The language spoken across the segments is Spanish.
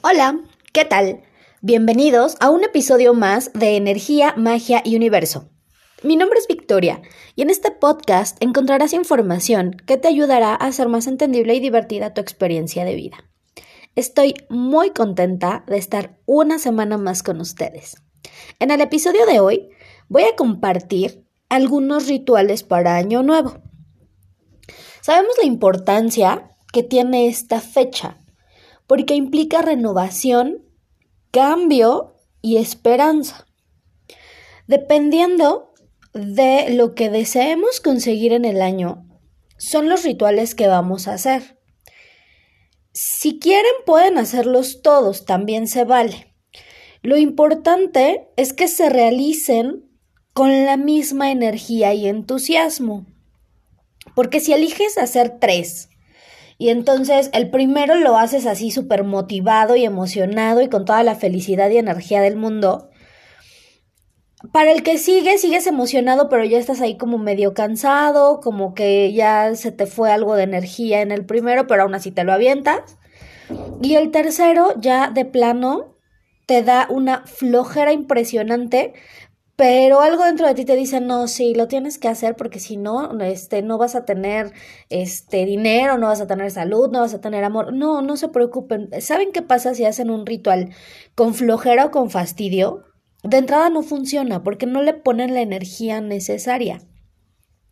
Hola, ¿qué tal? Bienvenidos a un episodio más de Energía, Magia y Universo. Mi nombre es Victoria y en este podcast encontrarás información que te ayudará a hacer más entendible y divertida tu experiencia de vida. Estoy muy contenta de estar una semana más con ustedes. En el episodio de hoy voy a compartir algunos rituales para Año Nuevo. Sabemos la importancia que tiene esta fecha porque implica renovación, cambio y esperanza. Dependiendo de lo que deseemos conseguir en el año, son los rituales que vamos a hacer. Si quieren pueden hacerlos todos, también se vale. Lo importante es que se realicen con la misma energía y entusiasmo. Porque si eliges hacer tres y entonces el primero lo haces así súper motivado y emocionado y con toda la felicidad y energía del mundo. Para el que sigue, sigues emocionado, pero ya estás ahí como medio cansado, como que ya se te fue algo de energía en el primero, pero aún así te lo avientas. Y el tercero ya de plano te da una flojera impresionante, pero algo dentro de ti te dice, no, sí, lo tienes que hacer porque si no, este, no vas a tener este, dinero, no vas a tener salud, no vas a tener amor. No, no se preocupen. ¿Saben qué pasa si hacen un ritual con flojera o con fastidio? De entrada no funciona porque no le ponen la energía necesaria.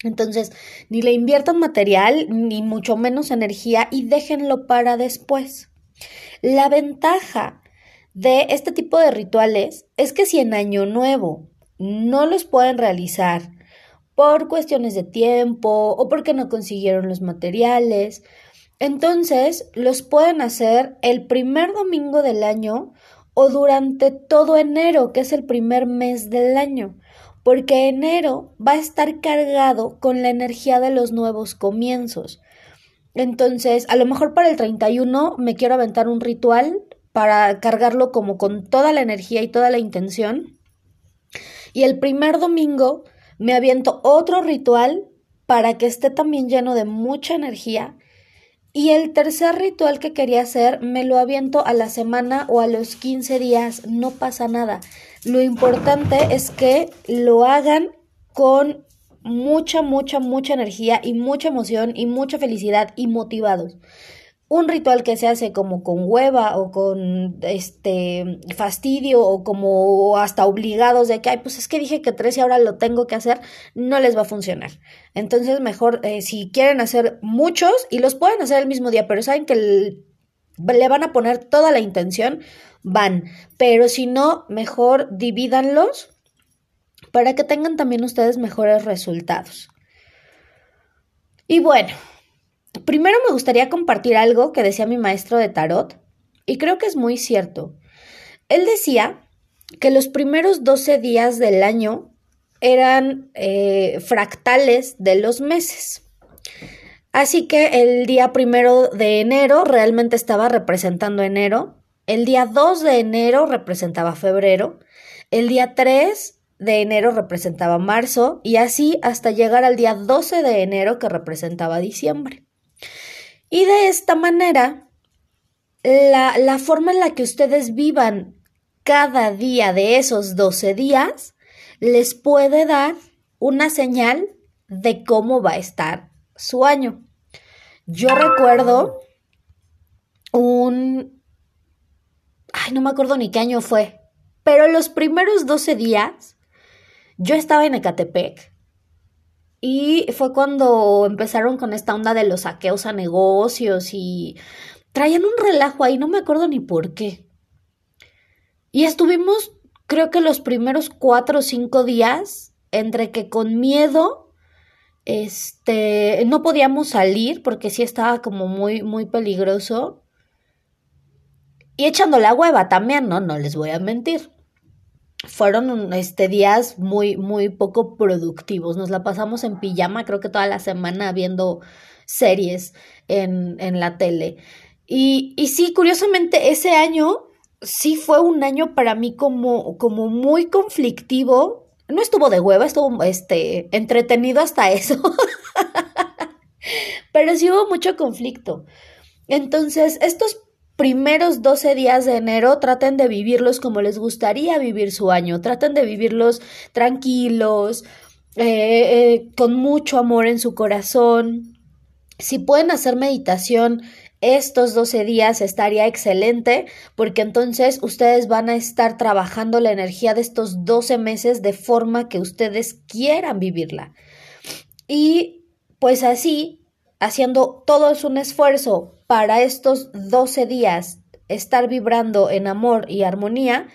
Entonces, ni le inviertan material, ni mucho menos energía y déjenlo para después. La ventaja de este tipo de rituales es que si en Año Nuevo no los pueden realizar por cuestiones de tiempo o porque no consiguieron los materiales. Entonces, los pueden hacer el primer domingo del año o durante todo enero, que es el primer mes del año, porque enero va a estar cargado con la energía de los nuevos comienzos. Entonces, a lo mejor para el 31 me quiero aventar un ritual para cargarlo como con toda la energía y toda la intención y el primer domingo me aviento otro ritual para que esté también lleno de mucha energía. Y el tercer ritual que quería hacer me lo aviento a la semana o a los 15 días, no pasa nada. Lo importante es que lo hagan con mucha, mucha, mucha energía y mucha emoción y mucha felicidad y motivados un ritual que se hace como con hueva o con este fastidio o como hasta obligados de que, ay, pues es que dije que tres y ahora lo tengo que hacer, no les va a funcionar. Entonces, mejor eh, si quieren hacer muchos y los pueden hacer el mismo día, pero saben que le van a poner toda la intención, van. Pero si no, mejor divídanlos para que tengan también ustedes mejores resultados. Y bueno, Primero me gustaría compartir algo que decía mi maestro de tarot, y creo que es muy cierto. Él decía que los primeros 12 días del año eran eh, fractales de los meses. Así que el día primero de enero realmente estaba representando enero, el día 2 de enero representaba febrero, el día 3 de enero representaba marzo y así hasta llegar al día 12 de enero que representaba diciembre. Y de esta manera, la, la, forma en la que ustedes vivan cada día de esos 12 días les puede dar una señal de cómo va a estar su año. Yo recuerdo un... Ay, no me acuerdo ni qué año fue, pero los primeros 12 días yo estaba en Ecatepec y fue cuando empezaron con esta onda de los saqueos a negocios y traían un relajo ahí, no me acuerdo ni por qué. Y estuvimos, creo que los primeros cuatro o cinco días, entre que con miedo, este, no podíamos salir porque sí estaba como muy, muy peligroso. Y echando la hueva también, ¿no? No les voy a mentir fueron este, días muy, muy poco productivos. Nos la pasamos en pijama, creo que toda la semana viendo series en, en la tele. Y, y sí, curiosamente, ese año sí fue un año para mí como, como muy conflictivo. No estuvo de hueva, estuvo este, entretenido hasta eso. Pero sí hubo mucho conflicto. Entonces, estos primeros 12 días de enero traten de vivirlos como les gustaría vivir su año, traten de vivirlos tranquilos, eh, eh, con mucho amor en su corazón. Si pueden hacer meditación estos 12 días estaría excelente porque entonces ustedes van a estar trabajando la energía de estos 12 meses de forma que ustedes quieran vivirla. Y pues así, haciendo todo un esfuerzo para estos 12 días estar vibrando en amor y armonía,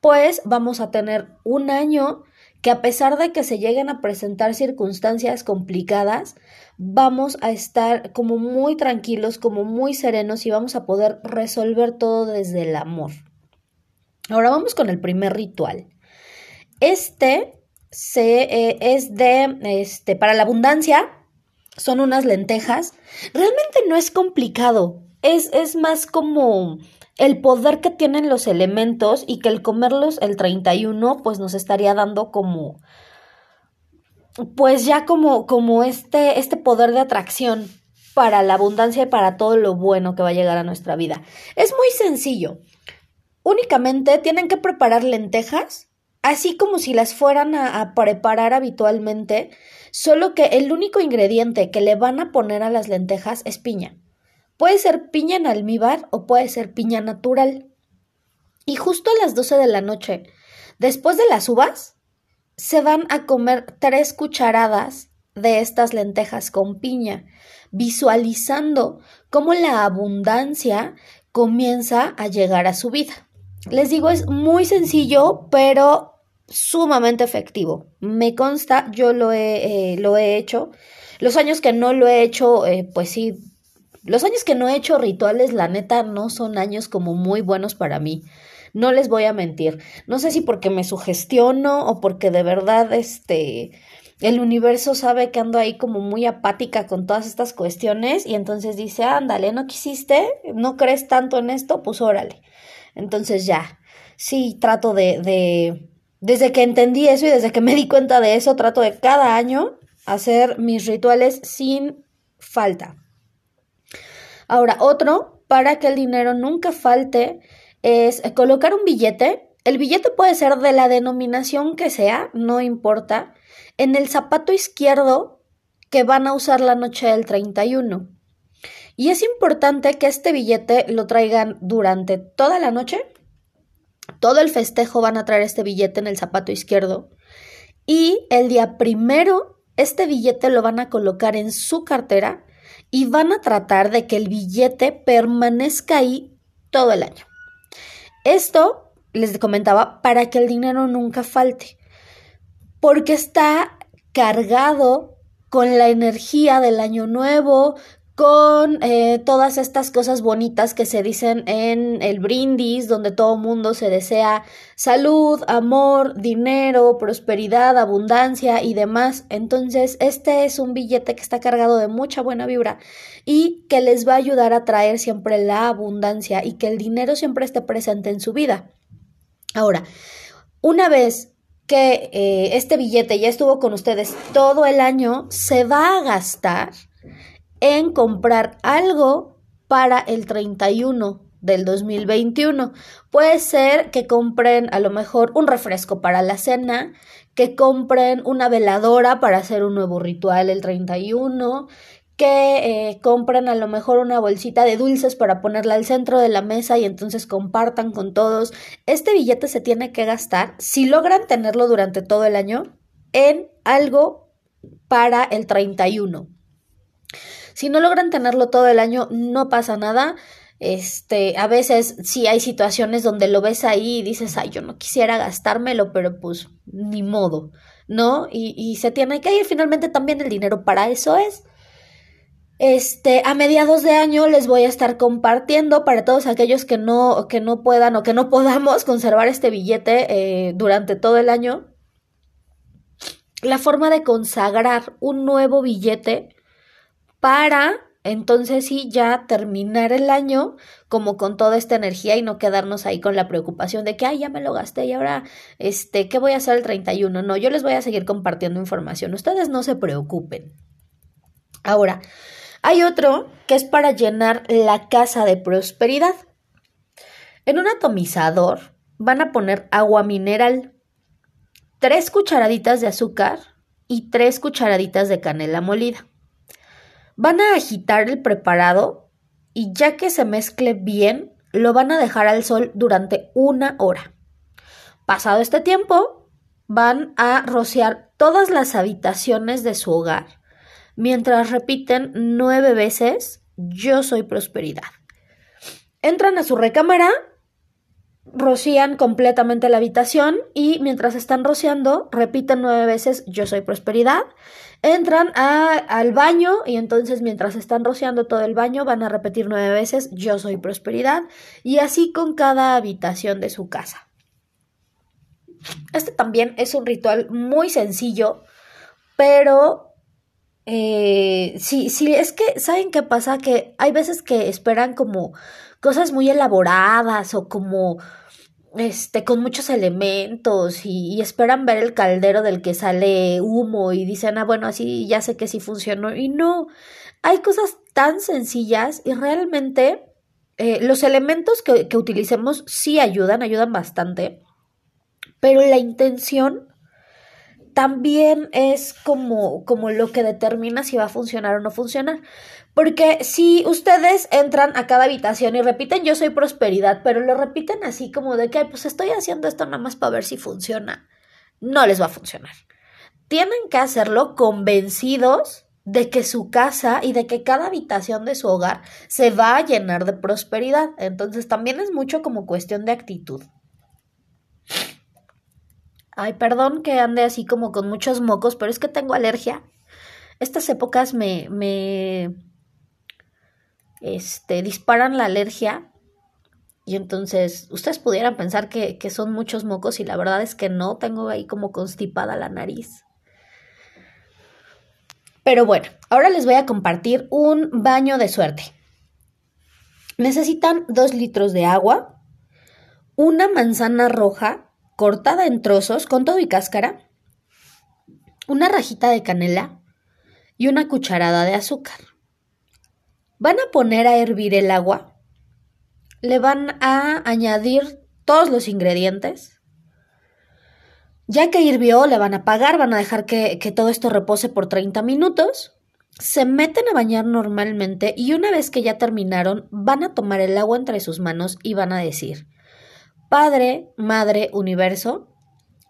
pues vamos a tener un año que a pesar de que se lleguen a presentar circunstancias complicadas, vamos a estar como muy tranquilos, como muy serenos y vamos a poder resolver todo desde el amor. Ahora vamos con el primer ritual. Este se, eh, es de, este, para la abundancia, son unas lentejas. Realmente no es complicado, es, es más como el poder que tienen los elementos y que el comerlos el 31 pues nos estaría dando como pues ya como como este este poder de atracción para la abundancia y para todo lo bueno que va a llegar a nuestra vida. Es muy sencillo. Únicamente tienen que preparar lentejas, así como si las fueran a, a preparar habitualmente, solo que el único ingrediente que le van a poner a las lentejas es piña. Puede ser piña en almíbar o puede ser piña natural. Y justo a las 12 de la noche, después de las uvas, se van a comer tres cucharadas de estas lentejas con piña, visualizando cómo la abundancia comienza a llegar a su vida. Les digo, es muy sencillo, pero sumamente efectivo. Me consta, yo lo he, eh, lo he hecho. Los años que no lo he hecho, eh, pues sí, los años que no he hecho rituales, la neta, no son años como muy buenos para mí. No les voy a mentir. No sé si porque me sugestiono o porque de verdad este el universo sabe que ando ahí como muy apática con todas estas cuestiones y entonces dice, ándale, ¿no quisiste? ¿No crees tanto en esto? Pues órale. Entonces ya, sí trato de, de, desde que entendí eso y desde que me di cuenta de eso, trato de cada año hacer mis rituales sin falta. Ahora, otro, para que el dinero nunca falte, es colocar un billete. El billete puede ser de la denominación que sea, no importa, en el zapato izquierdo que van a usar la noche del 31. Y es importante que este billete lo traigan durante toda la noche. Todo el festejo van a traer este billete en el zapato izquierdo. Y el día primero, este billete lo van a colocar en su cartera y van a tratar de que el billete permanezca ahí todo el año. Esto, les comentaba, para que el dinero nunca falte, porque está cargado con la energía del año nuevo, con eh, todas estas cosas bonitas que se dicen en el brindis, donde todo mundo se desea salud, amor, dinero, prosperidad, abundancia y demás. Entonces, este es un billete que está cargado de mucha buena vibra y que les va a ayudar a traer siempre la abundancia y que el dinero siempre esté presente en su vida. Ahora, una vez que eh, este billete ya estuvo con ustedes todo el año, se va a gastar en comprar algo para el 31 del 2021. Puede ser que compren a lo mejor un refresco para la cena, que compren una veladora para hacer un nuevo ritual el 31, que eh, compren a lo mejor una bolsita de dulces para ponerla al centro de la mesa y entonces compartan con todos. Este billete se tiene que gastar, si logran tenerlo durante todo el año, en algo para el 31. Si no logran tenerlo todo el año, no pasa nada. Este, a veces sí hay situaciones donde lo ves ahí y dices, ay, yo no quisiera gastármelo, pero pues ni modo, ¿no? Y, se tiene que ir. Finalmente también el dinero para eso es. Este, a mediados de año les voy a estar compartiendo para todos aquellos que no, que no puedan o que no podamos conservar este billete eh, durante todo el año. La forma de consagrar un nuevo billete para entonces sí ya terminar el año como con toda esta energía y no quedarnos ahí con la preocupación de que, ya me lo gasté y ahora, este, ¿qué voy a hacer el 31? No, yo les voy a seguir compartiendo información. Ustedes no se preocupen. Ahora, hay otro que es para llenar la casa de prosperidad. En un atomizador van a poner agua mineral, tres cucharaditas de azúcar y tres cucharaditas de canela molida. Van a agitar el preparado y ya que se mezcle bien, lo van a dejar al sol durante una hora. Pasado este tiempo, van a rociar todas las habitaciones de su hogar mientras repiten nueve veces yo soy prosperidad. Entran a su recámara, rocían completamente la habitación y mientras están rociando repiten nueve veces yo soy prosperidad. Entran al baño y entonces mientras están rociando todo el baño van a repetir nueve veces yo soy prosperidad y así con cada habitación de su casa. Este también es un ritual muy sencillo, pero eh, sí, sí, es que, ¿saben qué pasa? Que hay veces que esperan como cosas muy elaboradas o como este, con muchos elementos y, esperan ver el caldero del que sale humo y dicen, ah, bueno, así ya sé que sí funcionó. Y no, hay cosas tan sencillas y realmente eh, los elementos que, que utilicemos sí ayudan, ayudan bastante, pero la intención también es como, como lo que determina si va a funcionar o no funcionar. Porque si ustedes entran a cada habitación y repiten yo soy prosperidad, pero lo repiten así como de que, pues estoy haciendo esto nada más para ver si funciona, no les va a funcionar. Tienen que hacerlo convencidos de que su casa y de que cada habitación de su hogar se va a llenar de prosperidad. Entonces también es mucho como cuestión de actitud. Ay, perdón que ande así como con muchos mocos, pero es que tengo alergia. Estas épocas me, me, este, disparan la alergia. Y entonces, ustedes pudieran pensar que, que son muchos mocos y la verdad es que no, tengo ahí como constipada la nariz. Pero bueno, ahora les voy a compartir un baño de suerte. Necesitan dos litros de agua, una manzana roja cortada en trozos con todo y cáscara, una rajita de canela y una cucharada de azúcar. Van a poner a hervir el agua, le van a añadir todos los ingredientes. Ya que hirvió, le van a apagar, van a dejar que, que todo esto repose por 30 minutos. Se meten a bañar normalmente y una vez que ya terminaron, van a tomar el agua entre sus manos y van a decir, Padre, Madre, Universo,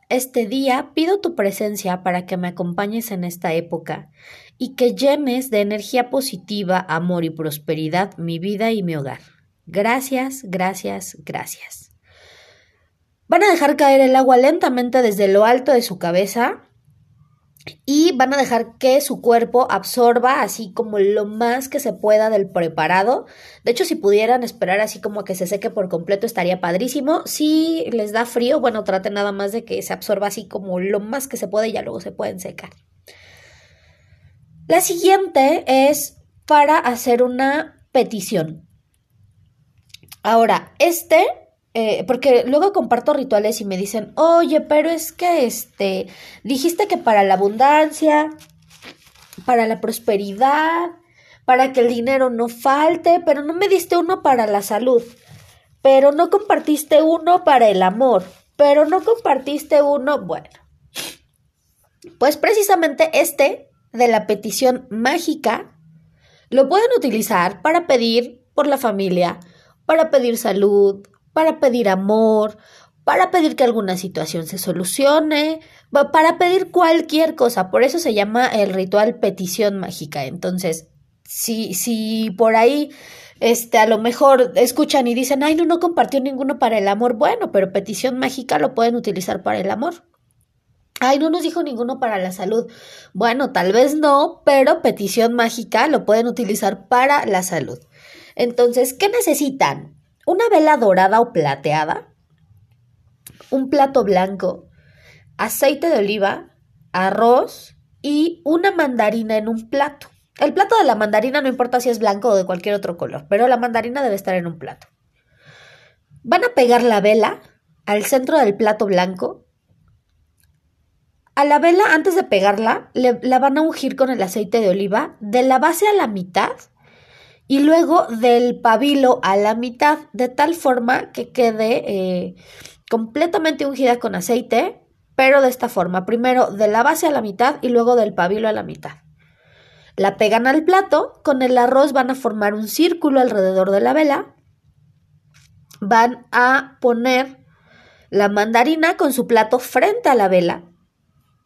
este día pido tu presencia para que me acompañes en esta época y que llenes de energía positiva, amor y prosperidad mi vida y mi hogar. Gracias, gracias, gracias. Van a dejar caer el agua lentamente desde lo alto de su cabeza y van a dejar que su cuerpo absorba así como lo más que se pueda del preparado. De hecho, si pudieran esperar así como que se seque por completo estaría padrísimo. Si les da frío, bueno, traten nada más de que se absorba así como lo más que se puede y ya luego se pueden secar. La siguiente es para hacer una petición. Ahora, este eh, porque luego comparto rituales y me dicen, oye, pero es que este, dijiste que para la abundancia, para la prosperidad, para que el dinero no falte, pero no me diste uno para la salud, pero no compartiste uno para el amor, pero no compartiste uno, bueno. Pues precisamente este de la petición mágica lo pueden utilizar para pedir por la familia, para pedir salud, para pedir amor, para pedir que alguna situación se solucione, para pedir cualquier cosa. Por eso se llama el ritual petición mágica. Entonces, si, si por ahí este, a lo mejor escuchan y dicen, ay, no, no compartió ninguno para el amor. Bueno, pero petición mágica lo pueden utilizar para el amor. Ay, no nos dijo ninguno para la salud. Bueno, tal vez no, pero petición mágica lo pueden utilizar para la salud. Entonces, ¿qué necesitan? Una vela dorada o plateada, un plato blanco, aceite de oliva, arroz y una mandarina en un plato. El plato de la mandarina no importa si es blanco o de cualquier otro color, pero la mandarina debe estar en un plato. Van a pegar la vela al centro del plato blanco. A la vela, antes de pegarla, la van a ungir con el aceite de oliva de la base a la mitad y luego del pabilo a la mitad, de tal forma que quede eh, completamente ungida con aceite, pero de esta forma, primero de la base a la mitad y luego del pabilo a la mitad. La pegan al plato, con el arroz van a formar un círculo alrededor de la vela, van a poner la mandarina con su plato frente a la vela,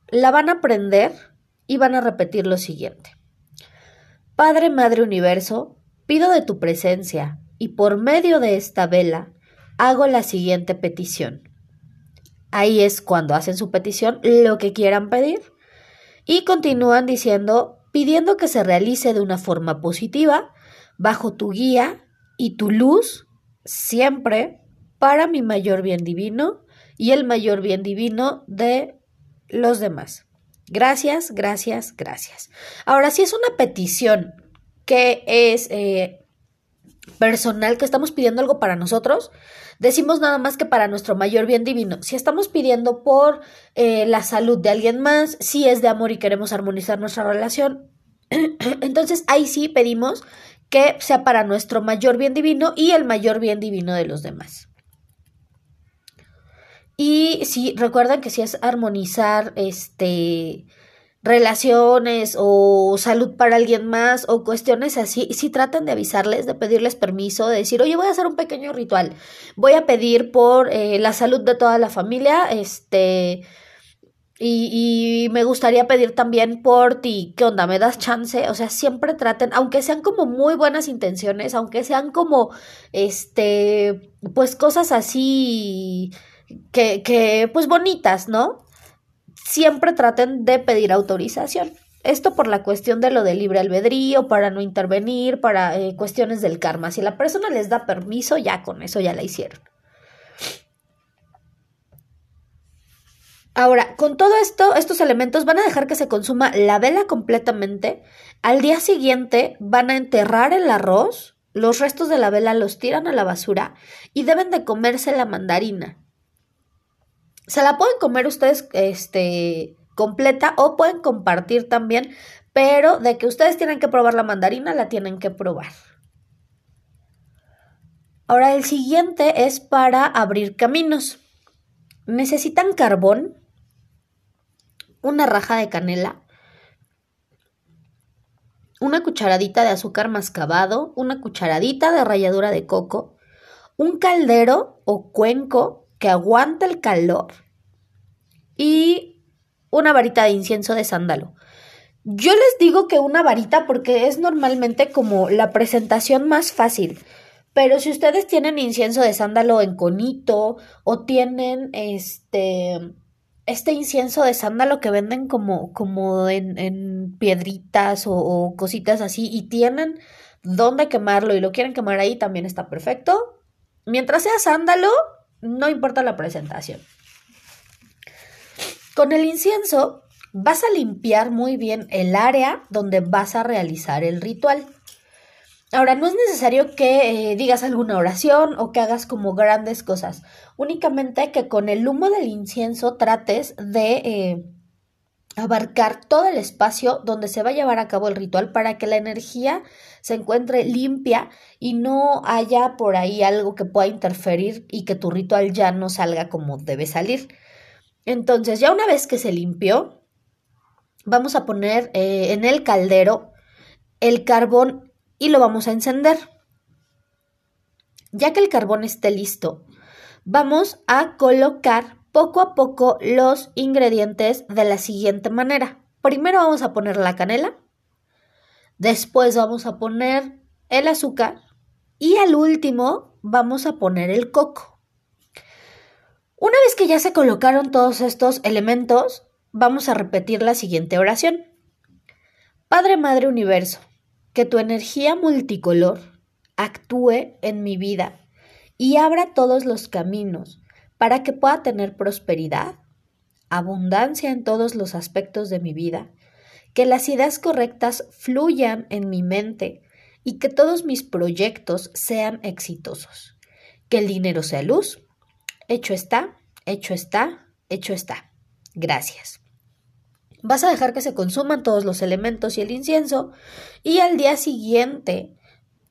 la van a prender y van a repetir lo siguiente. Padre, Madre Universo, pido de tu presencia y por medio de esta vela hago la siguiente petición. Ahí es cuando hacen su petición lo que quieran pedir y continúan diciendo pidiendo que se realice de una forma positiva, bajo tu guía y tu luz, siempre para mi mayor bien divino y el mayor bien divino de los demás. Gracias, gracias, gracias. Ahora, si es una petición que es eh, personal, que estamos pidiendo algo para nosotros, decimos nada más que para nuestro mayor bien divino. Si estamos pidiendo por eh, la salud de alguien más, si es de amor y queremos armonizar nuestra relación, entonces ahí sí pedimos que sea para nuestro mayor bien divino y el mayor bien divino de los demás. Y sí, recuerden que si es armonizar este relaciones o salud para alguien más o cuestiones así, si tratan de avisarles, de pedirles permiso, de decir, oye, voy a hacer un pequeño ritual, voy a pedir por eh, la salud de toda la familia, este, y, y, me gustaría pedir también por ti, ¿qué onda? ¿Me das chance? O sea, siempre traten, aunque sean como muy buenas intenciones, aunque sean como, este, pues cosas así que, que pues bonitas, ¿no? Siempre traten de pedir autorización. Esto por la cuestión de lo del libre albedrío, para no intervenir, para eh, cuestiones del karma. Si la persona les da permiso, ya con eso ya la hicieron. Ahora, con todo esto, estos elementos van a dejar que se consuma la vela completamente. Al día siguiente van a enterrar el arroz, los restos de la vela los tiran a la basura y deben de comerse la mandarina. Se la pueden comer ustedes este, completa o pueden compartir también, pero de que ustedes tienen que probar la mandarina, la tienen que probar. Ahora el siguiente es para abrir caminos. Necesitan carbón, una raja de canela, una cucharadita de azúcar mascabado, una cucharadita de ralladura de coco, un caldero o cuenco que aguanta el calor y una varita de incienso de sándalo. Yo les digo que una varita porque es normalmente como la presentación más fácil. Pero si ustedes tienen incienso de sándalo en conito o tienen este este incienso de sándalo que venden como, como en, piedritas o, o, cositas así y tienen dónde quemarlo y lo quieren quemar ahí, también está perfecto. Mientras sea sándalo, no importa la presentación. Con el incienso vas a limpiar muy bien el área donde vas a realizar el ritual. Ahora, no es necesario que eh, digas alguna oración o que hagas como grandes cosas. Únicamente que con el humo del incienso trates de eh, abarcar todo el espacio donde se va a llevar a cabo el ritual para que la energía se encuentre limpia y no haya por ahí algo que pueda interferir y que tu ritual ya no salga como debe salir. Entonces, ya una vez que se limpió, vamos a poner eh, en el caldero el carbón y lo vamos a encender. Ya que el carbón esté listo, vamos a colocar poco a poco los ingredientes de la siguiente manera. Primero vamos a poner la canela, después vamos a poner el azúcar y al último vamos a poner el coco. Una vez que ya se colocaron todos estos elementos, vamos a repetir la siguiente oración. Padre, Madre, Universo, que tu energía multicolor actúe en mi vida y abra todos los caminos para que pueda tener prosperidad, abundancia en todos los aspectos de mi vida, que las ideas correctas fluyan en mi mente y que todos mis proyectos sean exitosos. Que el dinero sea luz. Hecho está, hecho está, hecho está. Gracias. Vas a dejar que se consuman todos los elementos y el incienso y al día siguiente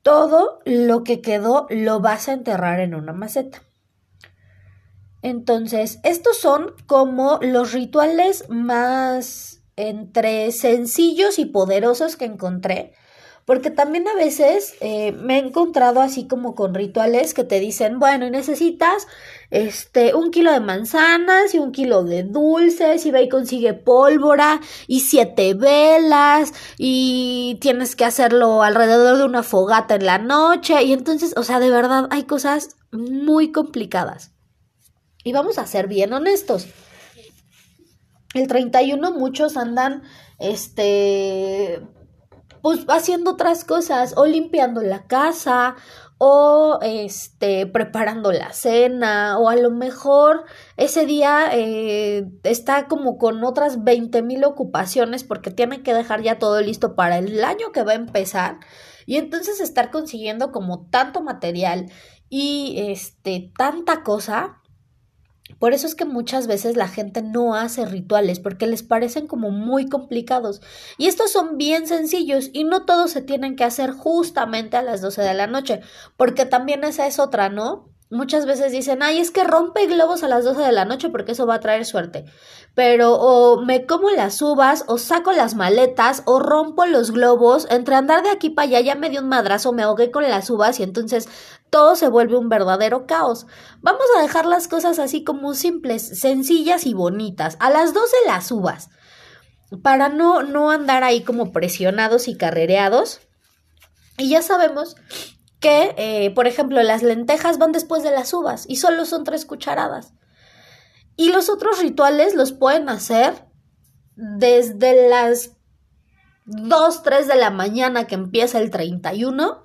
todo lo que quedó lo vas a enterrar en una maceta. Entonces, estos son como los rituales más entre sencillos y poderosos que encontré porque también a veces eh, me he encontrado así como con rituales que te dicen, bueno, necesitas este, un kilo de manzanas y un kilo de dulces y ve y consigue pólvora y siete velas y tienes que hacerlo alrededor de una fogata en la noche y entonces, o sea, de verdad hay cosas muy complicadas. Y vamos a ser bien honestos. El 31 muchos andan, este, pues haciendo otras cosas o limpiando la casa o este preparando la cena o a lo mejor ese día eh, está como con otras veinte mil ocupaciones porque tiene que dejar ya todo listo para el año que va a empezar y entonces estar consiguiendo como tanto material y este tanta cosa por eso es que muchas veces la gente no hace rituales porque les parecen como muy complicados. Y estos son bien sencillos y no todos se tienen que hacer justamente a las 12 de la noche, porque también esa es otra, ¿no? Muchas veces dicen, ay, es que rompe globos a las 12 de la noche porque eso va a traer suerte. Pero o me como las uvas, o saco las maletas, o rompo los globos. Entre andar de aquí para allá ya me dio un madrazo, me ahogué con las uvas y entonces todo se vuelve un verdadero caos. Vamos a dejar las cosas así como simples, sencillas y bonitas. A las 12 las uvas. Para no, no andar ahí como presionados y carrereados. Y ya sabemos que, eh, por ejemplo, las lentejas van después de las uvas y solo son tres cucharadas. Y los otros rituales los pueden hacer desde las 2, 3 de la mañana que empieza el 31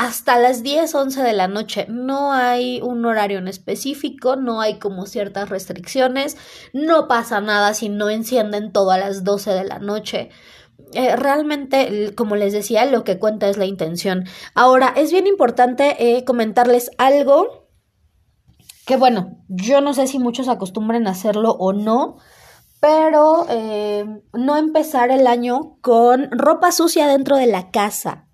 hasta las 10, 11 de la noche. No hay un horario en específico, no hay como ciertas restricciones, no pasa nada si no encienden todo a las 12 de la noche. Eh, realmente, como les decía, lo que cuenta es la intención. Ahora, es bien importante eh, comentarles algo que, bueno, yo no sé si muchos acostumbren a hacerlo o no, pero eh, no empezar el año con ropa sucia dentro de la casa.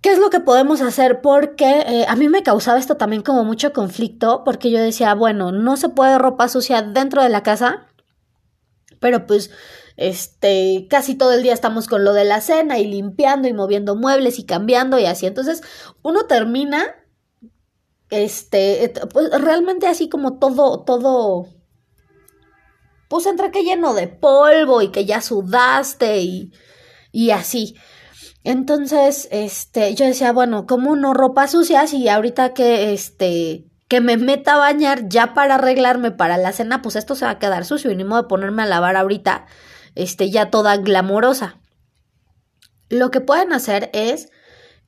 ¿Qué es lo que podemos hacer? Porque a mí me causaba esto también como mucho conflicto, porque yo decía, bueno, no se puede ropa sucia dentro de la casa, pero pues este, casi todo el día estamos con lo de la cena y limpiando y moviendo muebles y cambiando y así. Entonces, uno termina, este, pues realmente así como todo, todo, pues entre que lleno de polvo y que ya sudaste y, y así. Entonces, este, yo decía, bueno, como no ropa sucia y ahorita que, este, que me meta a bañar ya para arreglarme para la cena, pues esto se va a quedar sucio y ni modo de ponerme a lavar ahorita este, ya toda glamorosa. Lo que pueden hacer es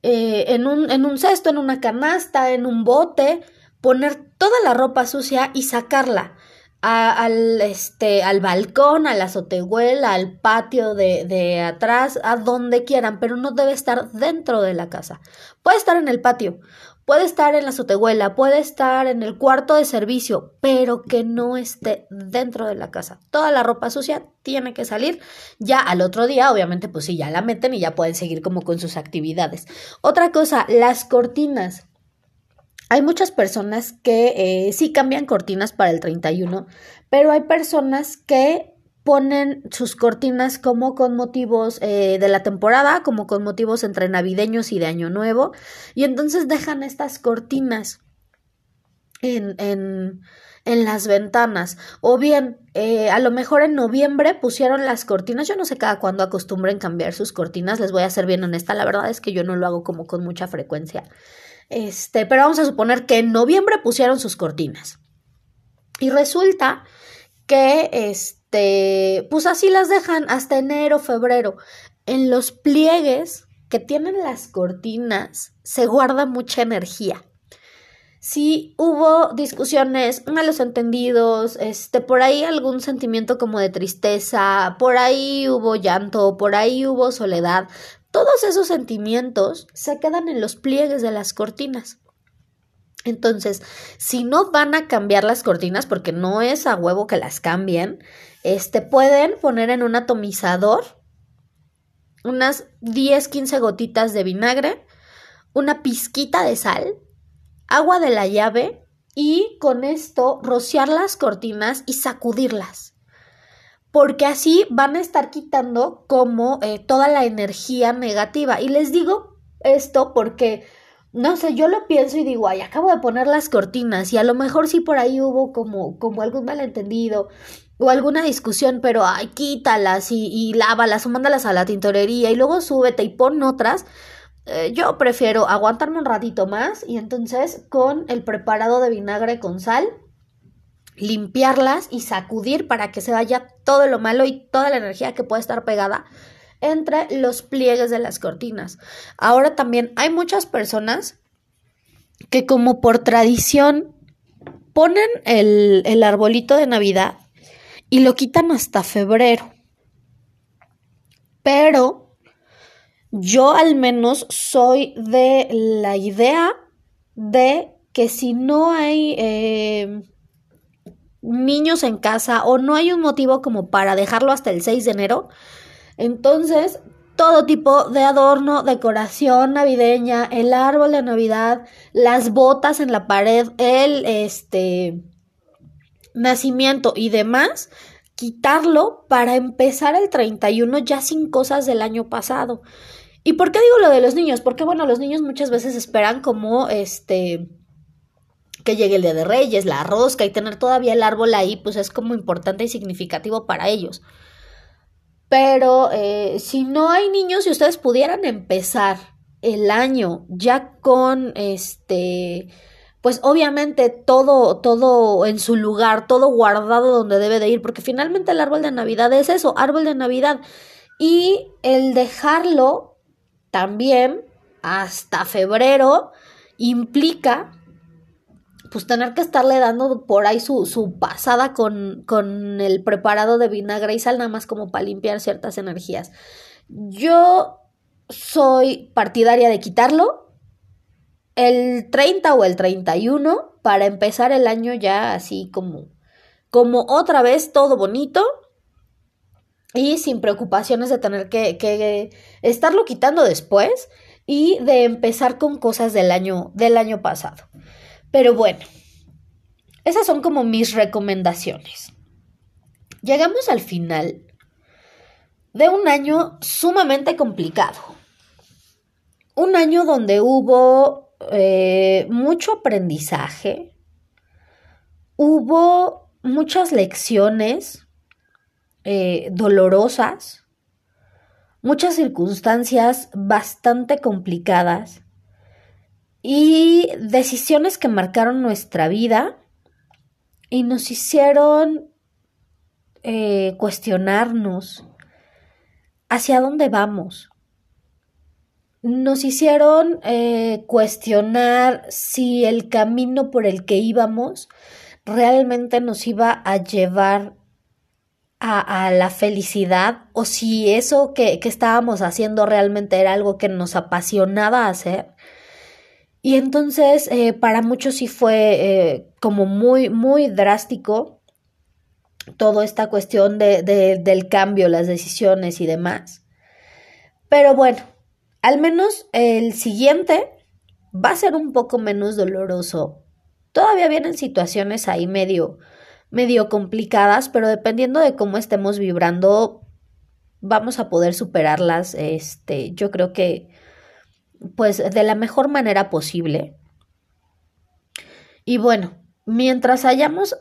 eh, en, un, en un cesto, en una canasta, en un bote, poner toda la ropa sucia y sacarla. Al, este, al balcón, a la azotehuela, al patio de, de, atrás, a donde quieran, pero no debe estar dentro de la casa. Puede estar en el patio, Puede estar en la azotehuela, puede estar en el cuarto de servicio, pero que no esté dentro de la casa. Toda la ropa sucia tiene que salir ya al otro día, obviamente pues sí, ya la meten y ya pueden seguir como con sus actividades. Otra cosa, las cortinas. Hay muchas personas que eh, sí cambian cortinas para el 31, pero hay personas que ponen sus cortinas como con motivos eh, de la temporada, como con motivos entre navideños y de Año Nuevo, y entonces dejan estas cortinas en, en, en las ventanas. O bien, eh, a lo mejor en noviembre pusieron las cortinas, yo no sé cada cuándo acostumbren cambiar sus cortinas, les voy a ser bien honesta, la verdad es que yo no lo hago como con mucha frecuencia. Este, pero vamos a suponer que en noviembre pusieron sus cortinas. Y resulta que este pues así las dejan hasta enero, febrero. En los pliegues que tienen las cortinas se guarda mucha energía. Si hubo discusiones, malos entendidos, este, por ahí algún sentimiento como de tristeza, por ahí hubo llanto, por ahí hubo soledad, todos esos sentimientos se quedan en los pliegues de las cortinas. Entonces, si no van a cambiar las cortinas, porque no es a huevo que las cambien, este, pueden poner en un atomizador unas 10, 15 gotitas de vinagre, una pizquita de sal, agua de la llave y con esto rociar las cortinas y sacudirlas. Porque así van a estar quitando como eh, toda la energía negativa. Y les digo esto porque, no sé, yo lo pienso y digo, ay, acabo de poner las cortinas y a lo mejor sí por ahí hubo como, como algún malentendido o alguna discusión, pero ay, quítalas y, lávalas o mándalas a la tintorería y luego súbete y pon otras. Eh, yo prefiero aguantarme un ratito más y entonces con el preparado de vinagre con sal, limpiarlas y sacudir para que se vaya todo lo malo y toda la energía que puede estar pegada entre los pliegues de las cortinas. Ahora también hay muchas personas que como por tradición ponen el, el arbolito de Navidad y lo quitan hasta febrero. Pero yo al menos soy de la idea de que si no hay eh, niños en casa o no hay un motivo como para dejarlo hasta el 6 de enero, entonces todo tipo de adorno, decoración navideña, el árbol de Navidad, las botas en la pared, el este nacimiento y demás, quitarlo para empezar el 31 ya sin cosas del año pasado. ¿Y por qué digo lo de los niños? Porque, bueno, los niños muchas veces esperan como este que llegue el Día de Reyes, la rosca y tener todavía el árbol ahí, pues es como importante y significativo para ellos. Pero eh, si no hay niños, si ustedes pudieran empezar el año ya con este, pues obviamente todo, todo en su lugar, todo guardado donde debe de ir, porque finalmente el árbol de Navidad es eso, árbol de Navidad. Y el dejarlo también hasta febrero implica pues tener que estarle dando por ahí su, su pasada con, con, el preparado de vinagre y sal nada más como para limpiar ciertas energías. Yo soy partidaria de quitarlo el 30 o el 31 para empezar el año ya así como como otra vez todo bonito y sin preocupaciones de tener que, que, estarlo quitando después y de empezar con cosas del año, del año pasado. Pero bueno, esas son como mis recomendaciones. Llegamos al final de un año sumamente complicado. Un año donde hubo eh, mucho aprendizaje, hubo muchas lecciones, eh, dolorosas, muchas circunstancias bastante complicadas y decisiones que marcaron nuestra vida y nos hicieron eh, cuestionarnos hacia dónde vamos. Nos hicieron eh, cuestionar si el camino por el que íbamos realmente nos iba a llevar a, la felicidad o si eso que, estábamos haciendo realmente era algo que nos apasionaba hacer. Y entonces eh, para muchos sí fue eh, como muy, muy drástico toda esta cuestión de, del cambio, las decisiones y demás. Pero bueno, al menos el siguiente va a ser un poco menos doloroso. Todavía vienen situaciones ahí medio, medio complicadas, pero dependiendo de cómo estemos vibrando, vamos a poder superarlas, este, yo creo que, pues, de la mejor manera posible. Y bueno, mientras hayamos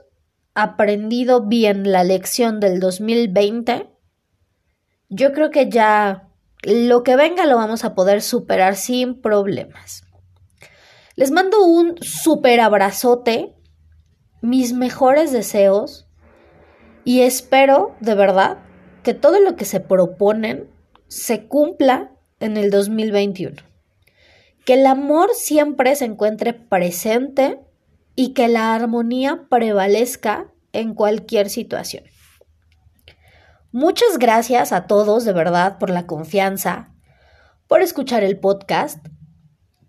aprendido bien la lección del 2020, yo creo que ya lo que venga lo vamos a poder superar sin problemas. Les mando un super abrazote mis mejores deseos y espero de verdad que todo lo que se proponen se cumpla en el 2021. Que el amor siempre se encuentre presente y que la armonía prevalezca en cualquier situación. Muchas gracias a todos de verdad por la confianza, por escuchar el podcast,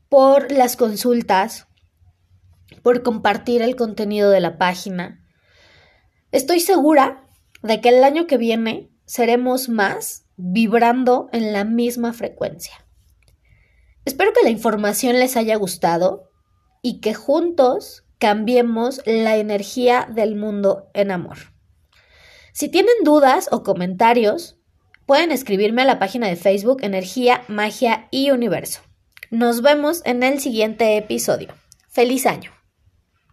por las consultas, por compartir el contenido de la página. Estoy segura de que el año que viene seremos más vibrando en la misma frecuencia. Espero que la información les haya gustado y que juntos cambiemos la energía del mundo en amor. Si tienen dudas o comentarios, pueden escribirme a la página de Facebook Energía, Magia y Universo. Nos vemos en el siguiente episodio. ¡Feliz año!